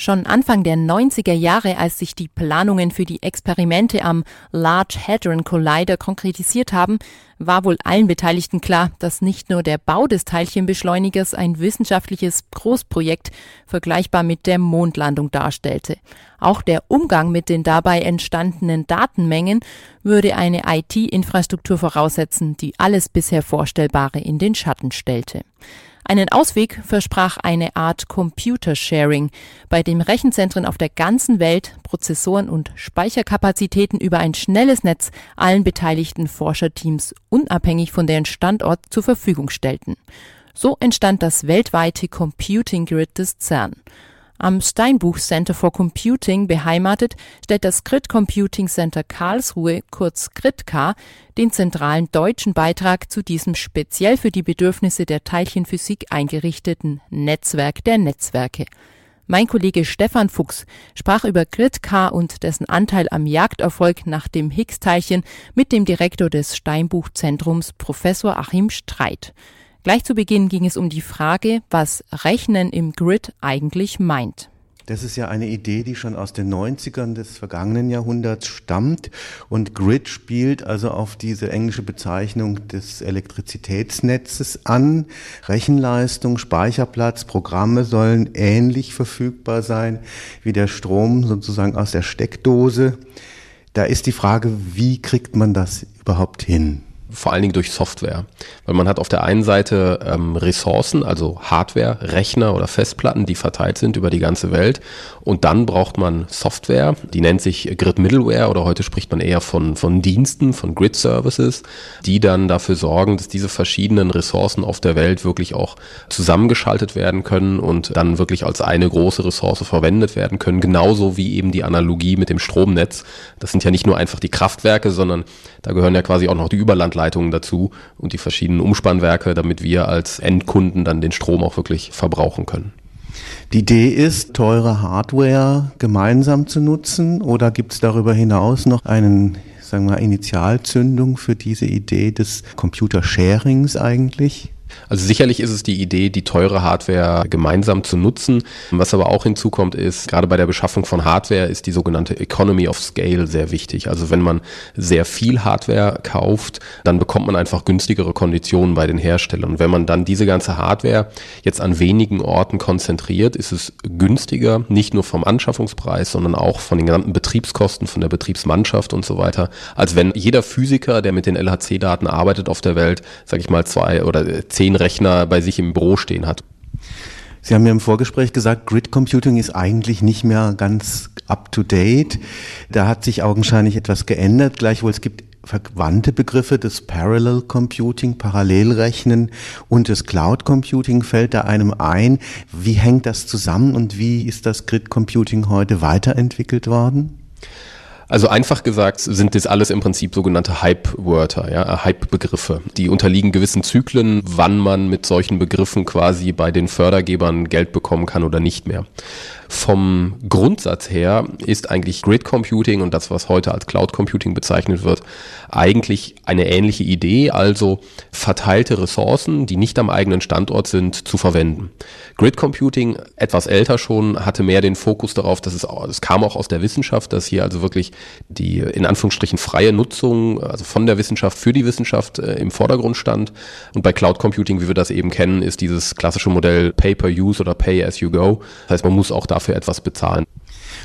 Schon Anfang der 90er Jahre, als sich die Planungen für die Experimente am Large Hadron Collider konkretisiert haben, war wohl allen Beteiligten klar, dass nicht nur der Bau des Teilchenbeschleunigers ein wissenschaftliches Großprojekt vergleichbar mit der Mondlandung darstellte. Auch der Umgang mit den dabei entstandenen Datenmengen würde eine IT-Infrastruktur voraussetzen, die alles bisher Vorstellbare in den Schatten stellte. Einen Ausweg versprach eine Art Computer Sharing, bei dem Rechenzentren auf der ganzen Welt Prozessoren und Speicherkapazitäten über ein schnelles Netz allen beteiligten Forscherteams unabhängig von deren Standort zur Verfügung stellten. So entstand das weltweite Computing Grid des CERN. Am Steinbuch Center for Computing beheimatet, stellt das Grid Computing Center Karlsruhe, kurz GridK, den zentralen deutschen Beitrag zu diesem speziell für die Bedürfnisse der Teilchenphysik eingerichteten Netzwerk der Netzwerke. Mein Kollege Stefan Fuchs sprach über GridK und dessen Anteil am Jagderfolg nach dem Higgs-Teilchen mit dem Direktor des Steinbuch-Zentrums Professor Achim Streit. Gleich zu Beginn ging es um die Frage, was Rechnen im Grid eigentlich meint. Das ist ja eine Idee, die schon aus den 90ern des vergangenen Jahrhunderts stammt. Und Grid spielt also auf diese englische Bezeichnung des Elektrizitätsnetzes an. Rechenleistung, Speicherplatz, Programme sollen ähnlich verfügbar sein wie der Strom sozusagen aus der Steckdose. Da ist die Frage, wie kriegt man das überhaupt hin? Vor allen Dingen durch Software. Weil man hat auf der einen Seite ähm, Ressourcen, also Hardware, Rechner oder Festplatten, die verteilt sind über die ganze Welt. Und dann braucht man Software, die nennt sich Grid Middleware oder heute spricht man eher von, von Diensten, von Grid Services, die dann dafür sorgen, dass diese verschiedenen Ressourcen auf der Welt wirklich auch zusammengeschaltet werden können und dann wirklich als eine große Ressource verwendet werden können. Genauso wie eben die Analogie mit dem Stromnetz. Das sind ja nicht nur einfach die Kraftwerke, sondern da gehören ja quasi auch noch die Überlandleitungen Leitungen dazu und die verschiedenen Umspannwerke, damit wir als Endkunden dann den Strom auch wirklich verbrauchen können. Die Idee ist, teure Hardware gemeinsam zu nutzen oder gibt es darüber hinaus noch einen sagen wir, Initialzündung für diese Idee des Computer-Sharings eigentlich? Also sicherlich ist es die Idee, die teure Hardware gemeinsam zu nutzen. Was aber auch hinzukommt ist, gerade bei der Beschaffung von Hardware ist die sogenannte Economy of Scale sehr wichtig. Also wenn man sehr viel Hardware kauft, dann bekommt man einfach günstigere Konditionen bei den Herstellern. Und wenn man dann diese ganze Hardware jetzt an wenigen Orten konzentriert, ist es günstiger, nicht nur vom Anschaffungspreis, sondern auch von den gesamten Betriebskosten, von der Betriebsmannschaft und so weiter, als wenn jeder Physiker, der mit den LHC-Daten arbeitet auf der Welt, sage ich mal zwei oder zehn zehn Rechner bei sich im Büro stehen hat. Sie haben mir im Vorgespräch gesagt, Grid Computing ist eigentlich nicht mehr ganz up to date. Da hat sich augenscheinlich etwas geändert. Gleichwohl es gibt verwandte Begriffe des Parallel Computing, Parallelrechnen und des Cloud Computing fällt da einem ein. Wie hängt das zusammen und wie ist das Grid Computing heute weiterentwickelt worden? Also einfach gesagt sind das alles im Prinzip sogenannte Hype-Wörter, ja, Hype-Begriffe. Die unterliegen gewissen Zyklen, wann man mit solchen Begriffen quasi bei den Fördergebern Geld bekommen kann oder nicht mehr. Vom Grundsatz her ist eigentlich Grid Computing und das, was heute als Cloud Computing bezeichnet wird, eigentlich eine ähnliche Idee, also verteilte Ressourcen, die nicht am eigenen Standort sind, zu verwenden. Grid Computing, etwas älter schon, hatte mehr den Fokus darauf, dass es, es kam auch aus der Wissenschaft, dass hier also wirklich die in Anführungsstrichen freie Nutzung, also von der Wissenschaft für die Wissenschaft äh, im Vordergrund stand. Und bei Cloud Computing, wie wir das eben kennen, ist dieses klassische Modell Pay per Use oder Pay as you go. Das heißt, man muss auch da dafür etwas bezahlen.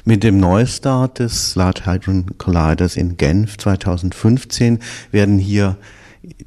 Mit dem Neustart des Large Hadron Colliders in Genf 2015 werden hier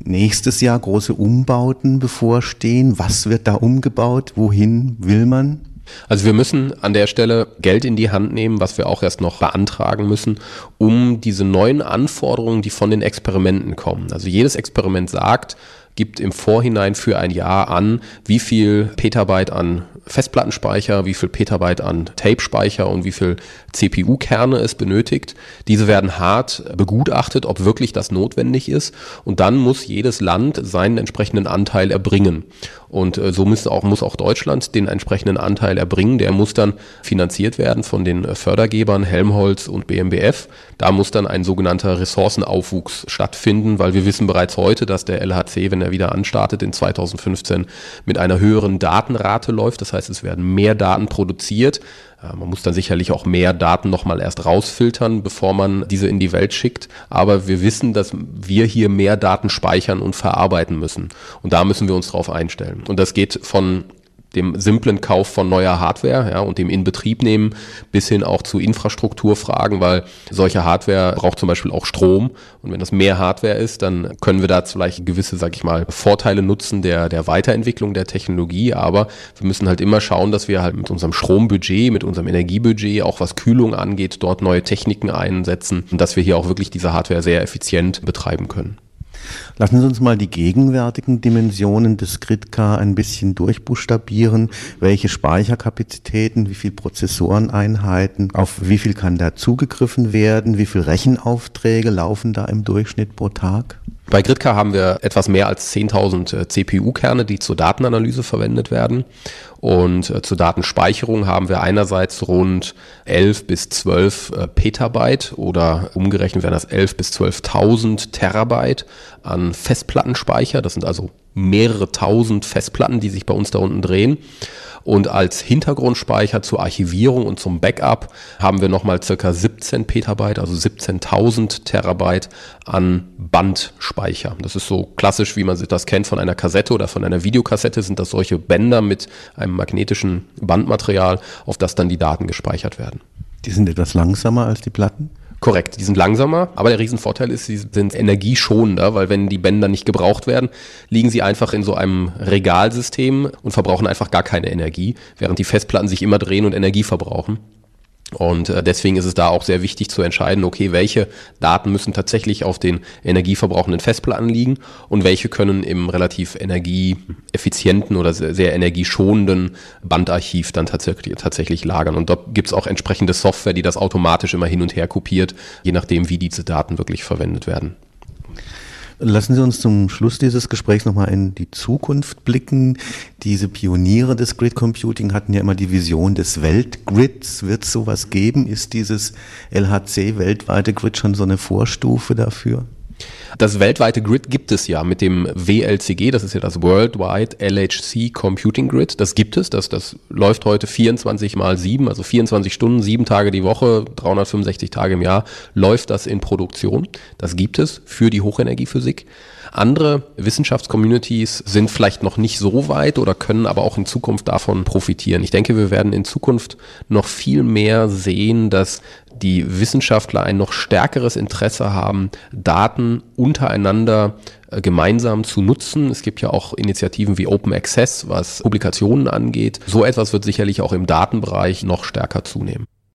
nächstes Jahr große Umbauten bevorstehen. Was wird da umgebaut? Wohin will man? Also wir müssen an der Stelle Geld in die Hand nehmen, was wir auch erst noch beantragen müssen, um diese neuen Anforderungen, die von den Experimenten kommen. Also jedes Experiment sagt, gibt im Vorhinein für ein Jahr an, wie viel Petabyte an Festplattenspeicher, wie viel Petabyte an Tape-Speicher und wie viel CPU-Kerne es benötigt. Diese werden hart begutachtet, ob wirklich das notwendig ist. Und dann muss jedes Land seinen entsprechenden Anteil erbringen. Und äh, so muss auch, muss auch Deutschland den entsprechenden Anteil erbringen. Der muss dann finanziert werden von den äh, Fördergebern Helmholtz und BMBF. Da muss dann ein sogenannter Ressourcenaufwuchs stattfinden, weil wir wissen bereits heute, dass der LHC, wenn er wieder anstartet in 2015, mit einer höheren Datenrate läuft. Das heißt, es werden mehr Daten produziert, man muss dann sicherlich auch mehr Daten nochmal erst rausfiltern, bevor man diese in die Welt schickt. Aber wir wissen, dass wir hier mehr Daten speichern und verarbeiten müssen. Und da müssen wir uns drauf einstellen. Und das geht von dem simplen Kauf von neuer Hardware ja, und dem Inbetriebnehmen bis hin auch zu Infrastrukturfragen, weil solche Hardware braucht zum Beispiel auch Strom und wenn das mehr Hardware ist, dann können wir da vielleicht gewisse, sag ich mal, Vorteile nutzen der, der Weiterentwicklung der Technologie, aber wir müssen halt immer schauen, dass wir halt mit unserem Strombudget, mit unserem Energiebudget, auch was Kühlung angeht, dort neue Techniken einsetzen und dass wir hier auch wirklich diese Hardware sehr effizient betreiben können. Lassen Sie uns mal die gegenwärtigen Dimensionen des Gridcar ein bisschen durchbuchstabieren. Welche Speicherkapazitäten, wie viel Prozessoreneinheiten, auf wie viel kann da zugegriffen werden, wie viel Rechenaufträge laufen da im Durchschnitt pro Tag? Bei Gridcar haben wir etwas mehr als 10.000 äh, CPU-Kerne, die zur Datenanalyse verwendet werden. Und äh, zur Datenspeicherung haben wir einerseits rund 11 bis 12 äh, Petabyte oder umgerechnet werden das 11 bis 12.000 Terabyte an Festplattenspeicher. Das sind also mehrere tausend Festplatten, die sich bei uns da unten drehen. Und als Hintergrundspeicher zur Archivierung und zum Backup haben wir nochmal circa 17 Petabyte, also 17.000 Terabyte an Bandspeicher. Das ist so klassisch, wie man sich das kennt von einer Kassette oder von einer Videokassette, sind das solche Bänder mit einem magnetischen Bandmaterial, auf das dann die Daten gespeichert werden. Die sind etwas langsamer als die Platten? Korrekt, die sind langsamer, aber der Riesenvorteil ist, sie sind energieschonender, weil wenn die Bänder nicht gebraucht werden, liegen sie einfach in so einem Regalsystem und verbrauchen einfach gar keine Energie, während die Festplatten sich immer drehen und Energie verbrauchen. Und äh, deswegen ist es da auch sehr wichtig zu entscheiden, okay, welche Daten müssen tatsächlich auf den energieverbrauchenden Festplatten liegen und welche können im relativ energieeffizienten oder sehr, energieschonenden Bandarchiv dann tatsächlich, tatsächlich lagern. Und dort gibt es auch entsprechende Software, die das automatisch immer hin und her kopiert, je nachdem, wie diese Daten wirklich verwendet werden. Lassen Sie uns zum Schluss dieses Gesprächs nochmal in die Zukunft blicken. Diese Pioniere des Grid Computing hatten ja immer die Vision des Weltgrids. Wird es sowas geben? Ist dieses LHC weltweite Grid schon so eine Vorstufe dafür? Das weltweite Grid gibt es ja mit dem WLCG, das ist ja das Worldwide LHC Computing Grid. Das gibt es, das, das läuft heute 24 mal 7, also 24 Stunden, 7 Tage die Woche, 365 Tage im Jahr, läuft das in Produktion. Das gibt es für die Hochenergiephysik. Andere Wissenschaftscommunities sind vielleicht noch nicht so weit oder können aber auch in Zukunft davon profitieren. Ich denke, wir werden in Zukunft noch viel mehr sehen, dass die Wissenschaftler ein noch stärkeres Interesse haben, Daten untereinander äh, gemeinsam zu nutzen. Es gibt ja auch Initiativen wie Open Access, was Publikationen angeht. So etwas wird sicherlich auch im Datenbereich noch stärker zunehmen.